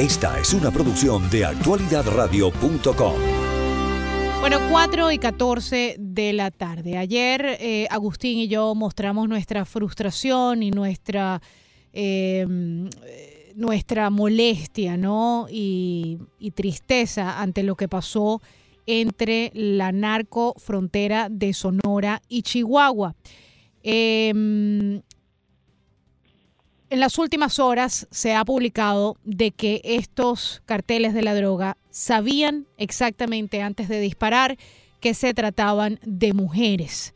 Esta es una producción de actualidadradio.com. Bueno, 4 y 14 de la tarde. Ayer eh, Agustín y yo mostramos nuestra frustración y nuestra, eh, nuestra molestia ¿no? y, y tristeza ante lo que pasó entre la narco frontera de Sonora y Chihuahua. Eh, en las últimas horas se ha publicado de que estos carteles de la droga sabían exactamente antes de disparar que se trataban de mujeres.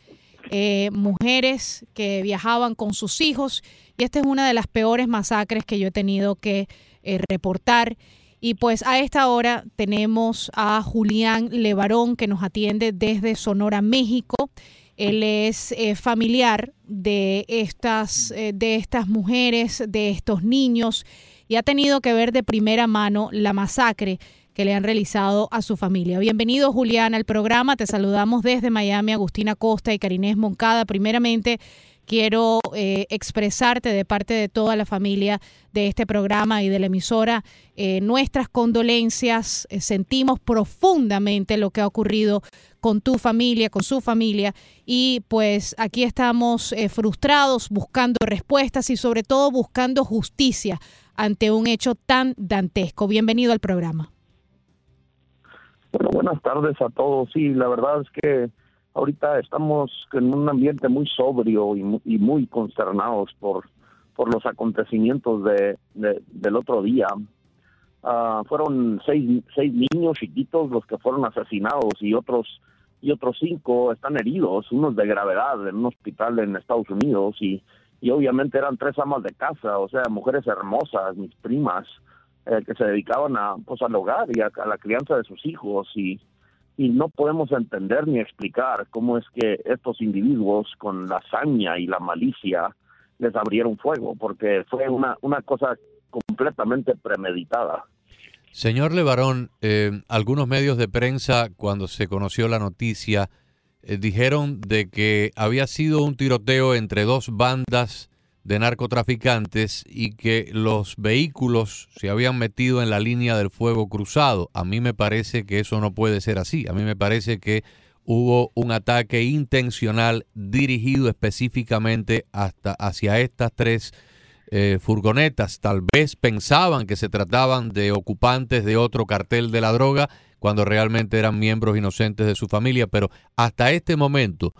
Eh, mujeres que viajaban con sus hijos y esta es una de las peores masacres que yo he tenido que eh, reportar. Y pues a esta hora tenemos a Julián Levarón que nos atiende desde Sonora, México. Él es eh, familiar de estas, eh, de estas mujeres, de estos niños, y ha tenido que ver de primera mano la masacre que le han realizado a su familia. Bienvenido, Julián, al programa. Te saludamos desde Miami, Agustina Costa y Carinés Moncada. Primeramente, quiero eh, expresarte de parte de toda la familia de este programa y de la emisora eh, nuestras condolencias. Eh, sentimos profundamente lo que ha ocurrido con tu familia, con su familia y pues aquí estamos frustrados buscando respuestas y sobre todo buscando justicia ante un hecho tan dantesco. Bienvenido al programa. Bueno, buenas tardes a todos. Sí, la verdad es que ahorita estamos en un ambiente muy sobrio y, muy consternados por, por los acontecimientos de, del otro día. Ah, fueron seis, seis niños chiquitos los que fueron asesinados y otros y otros cinco están heridos, unos de gravedad en un hospital en Estados Unidos y, y obviamente eran tres amas de casa, o sea, mujeres hermosas, mis primas, eh, que se dedicaban a, pues, al hogar y a la crianza de sus hijos y, y no podemos entender ni explicar cómo es que estos individuos con la hazaña y la malicia les abrieron fuego, porque fue una, una cosa completamente premeditada. Señor Levarón, eh, algunos medios de prensa cuando se conoció la noticia eh, dijeron de que había sido un tiroteo entre dos bandas de narcotraficantes y que los vehículos se habían metido en la línea del fuego cruzado. A mí me parece que eso no puede ser así. A mí me parece que hubo un ataque intencional dirigido específicamente hasta hacia estas tres eh, furgonetas. Tal vez pensaban que se trataban de ocupantes de otro cartel de la droga cuando realmente eran miembros inocentes de su familia, pero hasta este momento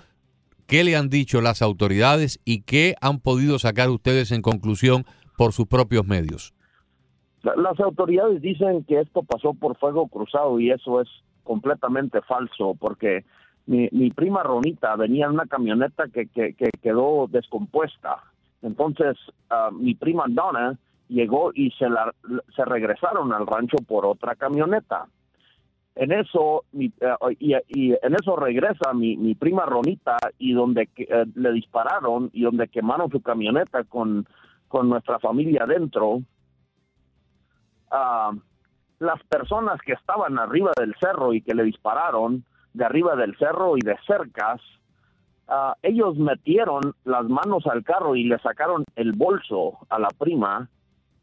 ¿Qué le han dicho las autoridades y qué han podido sacar ustedes en conclusión por sus propios medios? Las autoridades dicen que esto pasó por fuego cruzado y eso es completamente falso porque mi, prima Ronita venía en una camioneta que, que, quedó descompuesta. Entonces ah, mi prima Donna llegó y se, la, se regresaron al rancho por otra camioneta. En eso, mi, eh, y, en eso regresa mi, mi prima Ronita y donde eh, le dispararon y donde quemaron su camioneta con, con nuestra familia adentro. Ah, las personas que estaban arriba del cerro y que le dispararon de arriba del cerro y de cercas, ah, ellos metieron las manos al carro y le sacaron el bolso a la prima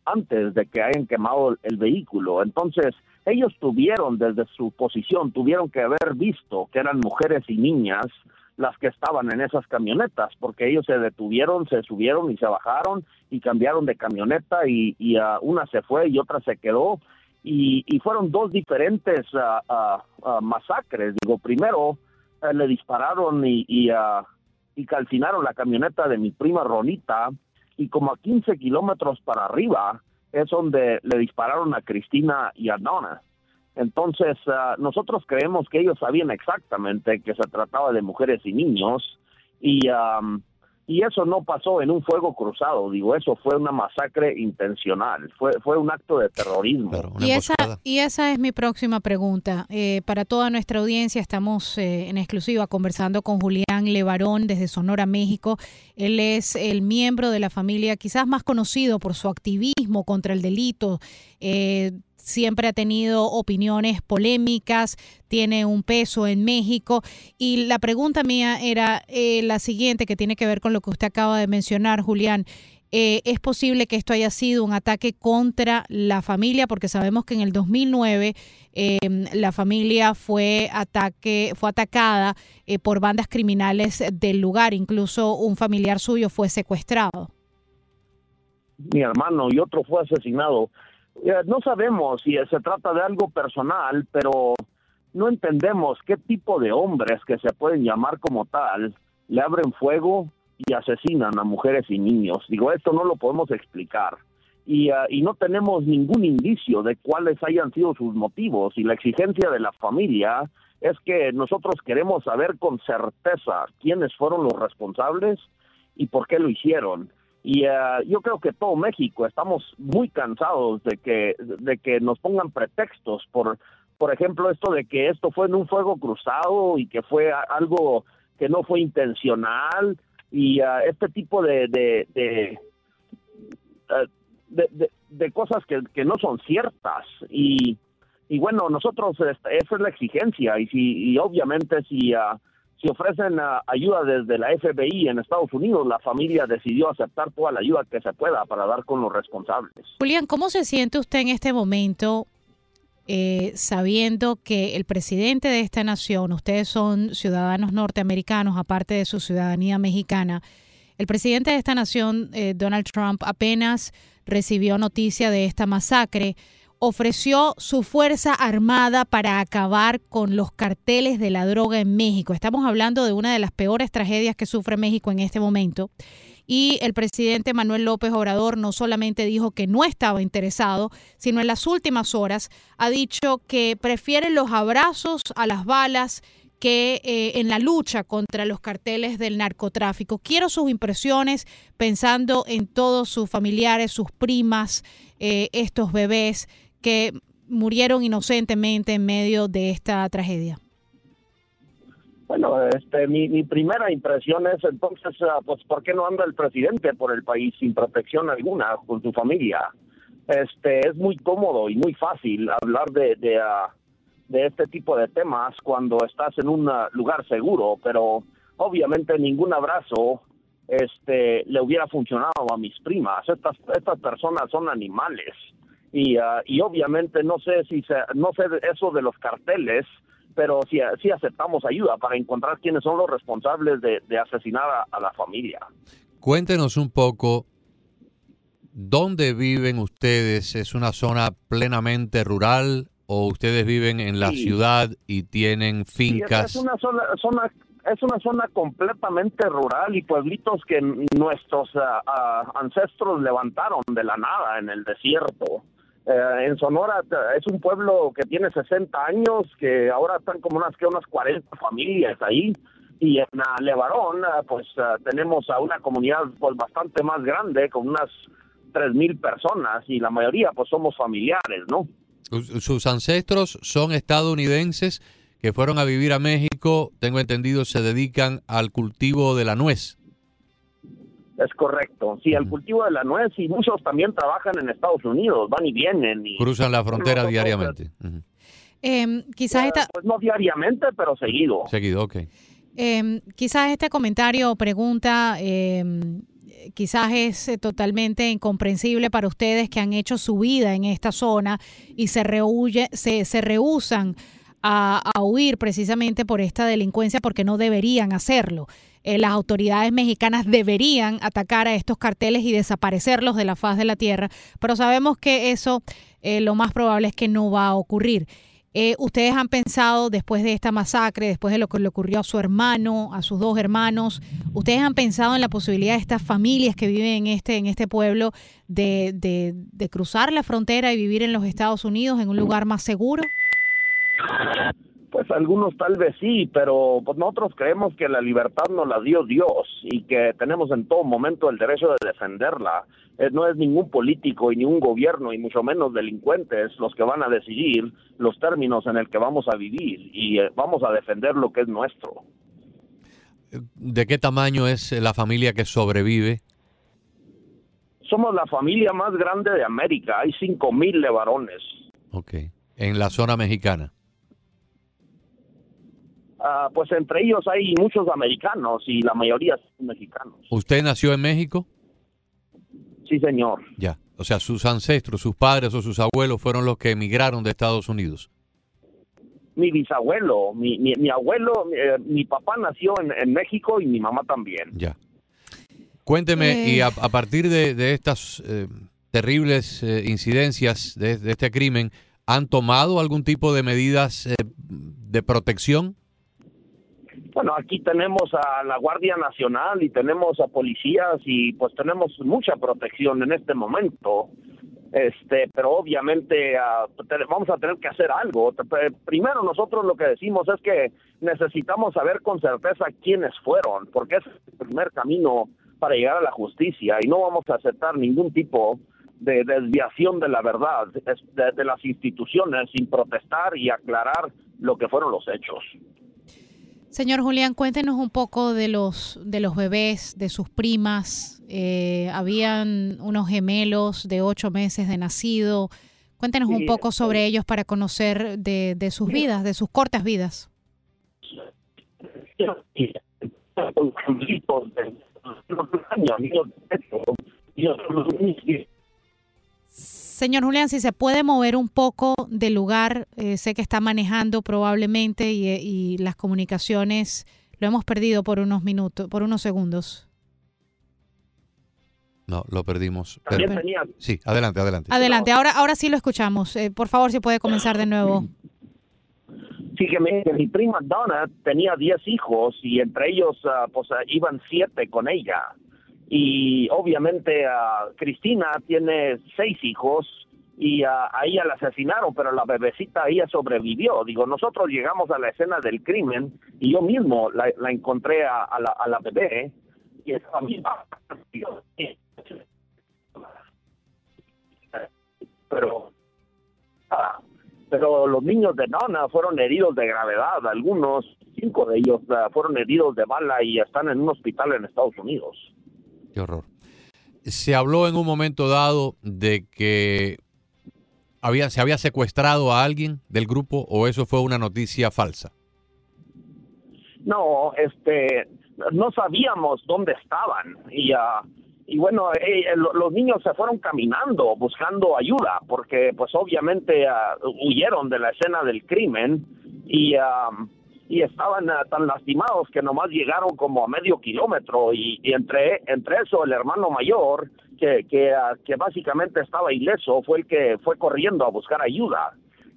antes de que hayan quemado el vehículo. Entonces, ellos tuvieron desde su posición, tuvieron que haber visto que eran mujeres y niñas las que estaban en esas camionetas, porque ellos se detuvieron, se subieron y se bajaron y cambiaron de camioneta y, y uh, una se fue y otra se quedó y, y fueron dos diferentes uh, masacres. Digo, primero eh, le dispararon y, y, y calcinaron la camioneta de mi prima Ronita y como a 15 kilómetros para arriba es donde le dispararon a Cristina y a Donna. Entonces, ah, nosotros creemos que ellos sabían exactamente que se trataba de mujeres y niños y, y eso no pasó en un fuego cruzado, digo, eso fue una masacre intencional, fue, fue un acto de terrorismo. y, esa, y esa es mi próxima pregunta. Eh, para toda nuestra audiencia, estamos eh, en exclusiva conversando con Julián Levarón desde Sonora, México. Él es el miembro de la familia quizás más conocido por su activismo contra el delito. Eh, siempre ha tenido opiniones polémicas, tiene un peso en México. Y la pregunta mía era eh, la siguiente, que tiene que ver con lo que usted acaba de mencionar, Julián. eh, es posible que esto haya sido un ataque contra la familia, porque sabemos que en el 2009 em, la familia fue, ataque, fue atacada eh, por bandas criminales del lugar, incluso un familiar suyo fue secuestrado. Mi hermano y otro fue asesinado. No sabemos si se trata de algo personal, pero no entendemos qué tipo de hombres que se pueden llamar como tal le abren fuego y asesinan a mujeres y niños. Digo, esto no lo podemos explicar. Y, ah, y, no tenemos ningún indicio de cuáles hayan sido sus motivos. Y la exigencia de la familia es que nosotros queremos saber con certeza quiénes fueron los responsables y por qué lo hicieron. Y ah, yo creo que todo México estamos muy cansados de que, de que nos pongan pretextos por, por ejemplo, esto de que esto fue en un fuego cruzado y que fue algo que no fue intencional. Y uh, este tipo de de, de, uh, de, cosas que, que, no son ciertas. Y, y bueno nosotros este, esa es la exigencia. Y si y obviamente si uh, si ofrecen ayuda desde la FBI en Estados Unidos, la familia decidió aceptar toda la ayuda que se pueda para dar con los responsables. Julián, ¿cómo se siente usted en este momento eh, sabiendo que el presidente de esta nación, ustedes son ciudadanos norteamericanos, aparte de su ciudadanía mexicana, el presidente de esta nación, eh, Donald Trump, apenas recibió noticia de esta masacre, ofreció su fuerza armada para acabar con los carteles de la droga en México. Estamos hablando de una de las peores tragedias que sufre México en este momento y el presidente Manuel López Obrador no solamente dijo que no estaba interesado, sino en las últimas horas ha dicho que prefiere los abrazos a las balas que eh, en la lucha contra los carteles del narcotráfico. Quiero sus impresiones pensando en todos sus familiares, sus primas, eh, estos bebés que murieron inocentemente en medio de esta tragedia. Bueno, este, mi, mi primera impresión es entonces, ah, pues, ¿por qué no anda el presidente por el país sin protección alguna con su familia? Este, es muy cómodo y muy fácil hablar de, de, ah, de este tipo de temas cuando estás en un ah, lugar seguro, pero obviamente ningún abrazo este, le hubiera funcionado a mis primas. Estas, estas personas son animales y, y obviamente no sé si se, no sé eso de los carteles pero sí, sí aceptamos ayuda para encontrar quiénes son los responsables de, asesinar a, la familia. Cuéntenos un poco dónde viven ustedes. ¿Es una zona plenamente rural o ustedes viven en la ciudad y tienen fincas? es una zona, es una zona completamente rural y pueblitos que nuestros ah, ancestros levantaron de la nada en el desierto. Eh, en Sonora es un pueblo que tiene 60 años, que ahora están como unas que unas 40 familias ahí. Y en Levarón, eh, pues eh, tenemos a una comunidad pues, bastante más grande, con unas 3.000 personas, y la mayoría pues somos familiares, ¿no? Sus ancestros son estadounidenses que fueron a vivir a México, tengo entendido, se dedican al cultivo de la nuez. Es correcto. Sí, el cultivo de la nuez y muchos también trabajan en Estados Unidos, van y vienen. Y Cruzan la frontera diariamente. Em, quizás esta... Pues no diariamente, pero seguido. Seguido, ok. Em, quizás este comentario o pregunta em, quizás es eh, totalmente incomprensible para ustedes que han hecho su vida en esta zona y se, rehuye, se, se rehusan a, a huir precisamente por esta delincuencia porque no deberían hacerlo. Eh, las autoridades mexicanas deberían atacar a estos carteles y desaparecerlos de la faz de la tierra, pero sabemos que eso eh, lo más probable es que no va a ocurrir. Eh, ¿Ustedes han pensado después de esta masacre, después de lo que le ocurrió a su hermano, a sus dos hermanos, ustedes han pensado en la posibilidad de estas familias que viven en este, en este pueblo de, de, de cruzar la frontera y vivir en los Estados Unidos en un lugar más seguro? Algunos tal vez sí, pero pues nosotros creemos que la libertad nos la dio Dios y que tenemos en todo momento el derecho de defenderla. Eh, no es ningún político y ningún gobierno y mucho menos delincuentes los que van a decidir los términos en el que vamos a vivir y eh, vamos a defender lo que es nuestro. ¿De qué tamaño es la familia que sobrevive? Somos la familia más grande de América. Hay cinco mil varones. Ok. En la zona mexicana. Ah, pues entre ellos hay muchos americanos y la mayoría son mexicanos. ¿Usted nació en México? Sí, señor. Ya. O sea, sus ancestros, sus padres o sus abuelos fueron los que emigraron de Estados Unidos. Mi bisabuelo, mi, mi, mi abuelo, mi, eh, mi papá nació en, en México y mi mamá también. Ya. Cuénteme, y Eh. a, a partir de, de estas eh, terribles eh, incidencias de, de este crimen, ¿han tomado algún tipo de medidas eh, de protección? Bueno, aquí tenemos a la Guardia Nacional y tenemos a policías y pues tenemos mucha protección en este momento. Este, pero obviamente te- vamos a tener que hacer algo. Primero nosotros lo que decimos es que necesitamos saber con certeza quiénes fueron, porque es el primer camino para llegar a la justicia y no vamos a aceptar ningún tipo de desviación de la verdad de, de las instituciones sin protestar y aclarar lo que fueron los hechos. Señor Julián, cuéntenos un poco de los de los bebés, de sus primas. Eh, habían unos gemelos de ocho meses de nacido. Cuéntenos un poco sobre ellos para conocer de, de sus vidas, de sus cortas vidas. Señor Julián, si se puede mover un poco del lugar, eh, sé que está manejando probablemente y, y las comunicaciones lo hemos perdido por unos minutos, por unos segundos. No, lo perdimos. También Pero- tenía, sí, adelante, adelante. Adelante, ahora, ahora sí lo escuchamos. Eh, por favor, si puede comenzar de nuevo. sí que mi, que mi prima Donna tenía 10 hijos y entre ellos ah, pues ah, iban siete con ella. Y obviamente ah, Cristina tiene seis hijos y ah, a ella la asesinaron, pero la bebecita ella sobrevivió. Digo, nosotros llegamos a la escena del crimen y yo mismo la, la encontré a, a la, a la bebé y estaba. Pero ah, pero los niños de Nona fueron heridos de gravedad, algunos, cinco de ellos fueron heridos de bala y están en un hospital en Estados Unidos. Qué horror. Se habló en un momento dado de que había, se había secuestrado a alguien del grupo o eso fue una noticia falsa. No, este, no sabíamos dónde estaban y ah, y bueno, eh, eh, lo- los niños se fueron caminando buscando ayuda porque pues obviamente ah, huyeron de la escena del crimen y ah, y estaban ah, tan lastimados que nomás llegaron como a medio kilómetro. Y, entre entre eso el hermano mayor que que, ah, que básicamente estaba ileso fue el que fue corriendo a buscar ayuda.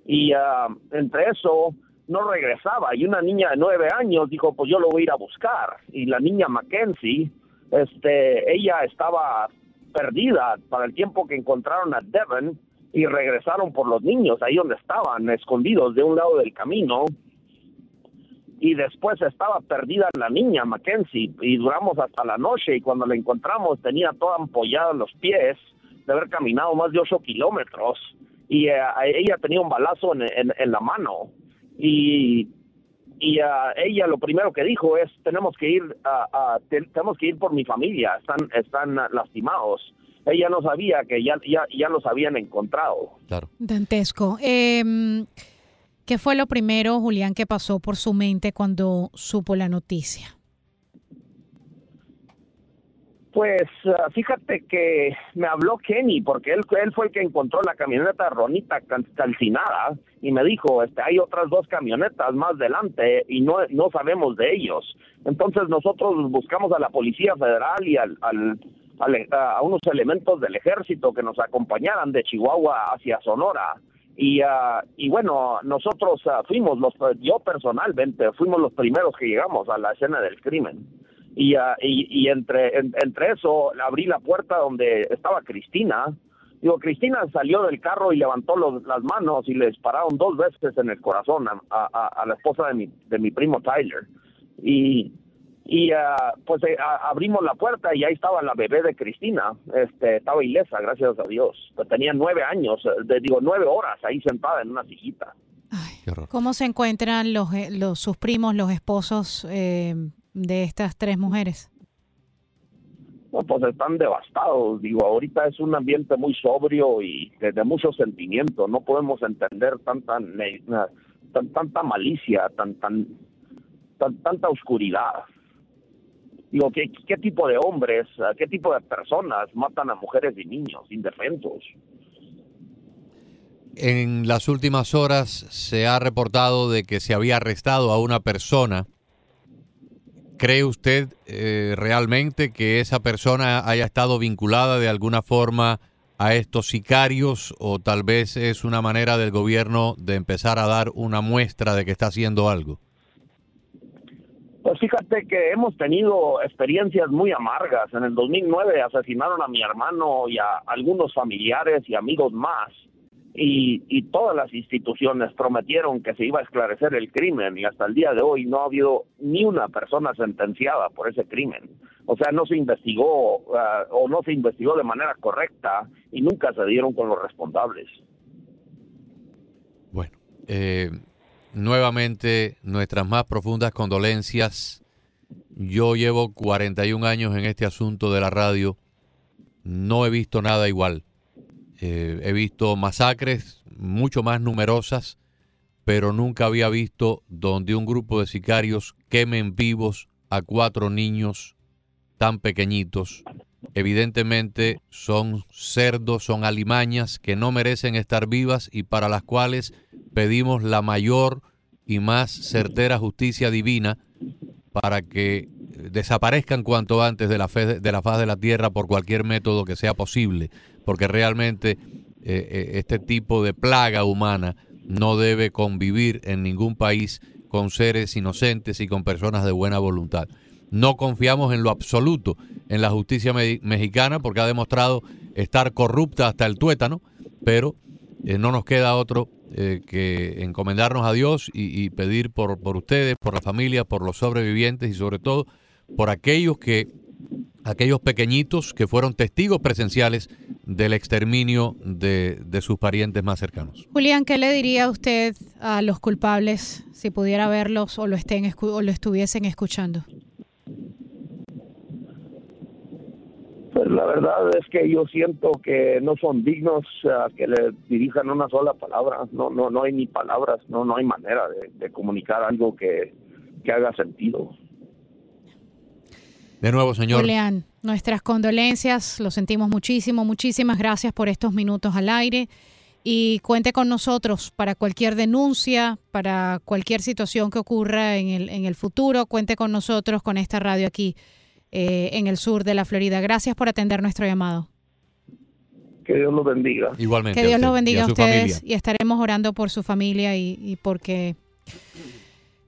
Y ah, entre eso no regresaba. Y una niña de nueve años dijo pues yo lo voy a ir a buscar y la niña Mackenzie este ella estaba perdida para el tiempo que encontraron a Devon y regresaron por los niños ahí donde estaban escondidos de un lado del camino y después estaba perdida la niña Mackenzie y duramos hasta la noche y cuando la encontramos tenía toda ampollada en los pies de haber caminado más de ocho kilómetros y eh, ella tenía un balazo en, en- en la mano y y ah, ella lo primero que dijo es tenemos que ir te- tenemos que ir por mi familia están están lastimados ella no sabía que ya ya ya los habían encontrado Claro. Dantesco. Eh, ¿Qué fue lo primero, Julián, que pasó por su mente cuando supo la noticia? Pues ah, fíjate que me habló Kenny porque él, fue el que encontró la camioneta Ronita cal- calcinada y me dijo, este, hay otras dos camionetas más delante y no, no sabemos de ellos. Entonces nosotros buscamos a la Policía Federal y al, al- al- a unos elementos del ejército que nos acompañaran de Chihuahua hacia Sonora. Y, ah, y bueno, nosotros ah, fuimos, los, yo personalmente, fuimos los primeros que llegamos a la escena del crimen y, ah, y, entre, en- entre eso abrí la puerta donde estaba Cristina. Digo, Cristina salió del carro y levantó los- las manos y le dispararon dos veces en el corazón a, a- a la esposa de mi, de mi primo Tyler. Y, y ah, pues eh, a- abrimos la puerta y ahí estaba la bebé de Cristina. Este, estaba ilesa, gracias a Dios. Tenía nueve años, eh, de- digo, nueve horas ahí sentada en una sillita. Ay. ¿Cómo se encuentran los, eh, los sus primos, los esposos eh, de estas tres mujeres? No, pues están devastados. Digo, ahorita es un ambiente muy sobrio y de, de mucho sentimiento. No podemos entender tanta tan, tanta malicia, tan, tan, tan- tanta oscuridad. Digo, ¿qué, ¿qué tipo de hombres, qué tipo de personas matan a mujeres y niños indefensos? En las últimas horas se ha reportado de que se había arrestado a una persona. ¿Cree usted eh, realmente que esa persona haya estado vinculada de alguna forma a estos sicarios o tal vez es una manera del gobierno de empezar a dar una muestra de que está haciendo algo? Pues fíjate que hemos tenido experiencias muy amargas. En el 2009 asesinaron a mi hermano y a algunos familiares y amigos más. Y, todas las instituciones prometieron que se iba a esclarecer el crimen y hasta el día de hoy no ha habido ni una persona sentenciada por ese crimen. O sea, no se investigó uh, o no se investigó de manera correcta y nunca se dieron con los responsables. Bueno, eh, nuevamente nuestras más profundas condolencias. Yo llevo 41 años en este asunto de la radio. No he visto nada igual. Eh, he visto masacres mucho más numerosas, pero nunca había visto donde un grupo de sicarios quemen vivos a cuatro niños tan pequeñitos. Evidentemente son cerdos, son alimañas que no merecen estar vivas y para las cuales pedimos la mayor y más certera justicia divina para que desaparezcan cuanto antes de la, fe, de la faz de la tierra por cualquier método que sea posible, porque realmente eh, eh, este tipo de plaga humana no debe convivir en ningún país con seres inocentes y con personas de buena voluntad. No confiamos en lo absoluto en la justicia mexicana porque ha demostrado estar corrupta hasta el tuétano, pero eh, no nos queda otro eh, que encomendarnos a Dios y, pedir por, por ustedes, por la familia, por los sobrevivientes y sobre todo por aquellos que aquellos pequeñitos que fueron testigos presenciales del exterminio de, de, sus parientes más cercanos. Julián, ¿qué le diría usted a los culpables si pudiera verlos o lo, estén, o lo estuviesen escuchando? Pues la verdad es que yo siento que no son dignos a que le dirijan una sola palabra. No, no, no hay ni palabras, no, no hay manera de, comunicar algo que, haga sentido. De nuevo, señor. Julián, nuestras condolencias, lo sentimos muchísimo, muchísimas gracias por estos minutos al aire y cuente con nosotros para cualquier denuncia, para cualquier situación que ocurra en el, en el futuro, cuente con nosotros con esta radio aquí eh, en el sur de la Florida. Gracias por atender nuestro llamado. Que Dios los bendiga. Igualmente. Que Dios los bendiga a, ustedes y estaremos orando por su familia y, y porque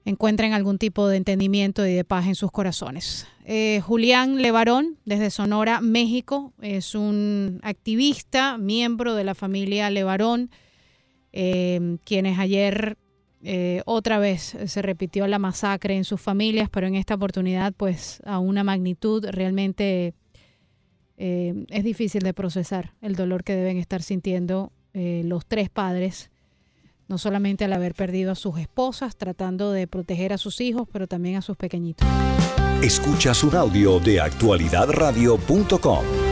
encuentren algún tipo de entendimiento y de paz en sus corazones. Eh, Julián Levarón, desde Sonora, México, es un activista, miembro de la familia Levarón, eh, quienes ayer eh, otra vez se repitió la masacre en sus familias, pero en esta oportunidad pues a una magnitud realmente eh, es difícil de procesar el dolor que deben estar sintiendo eh, los tres padres, no solamente al haber perdido a sus esposas, tratando de proteger a sus hijos, pero también a sus pequeñitos. Escuchas un audio de actualidadradio.com.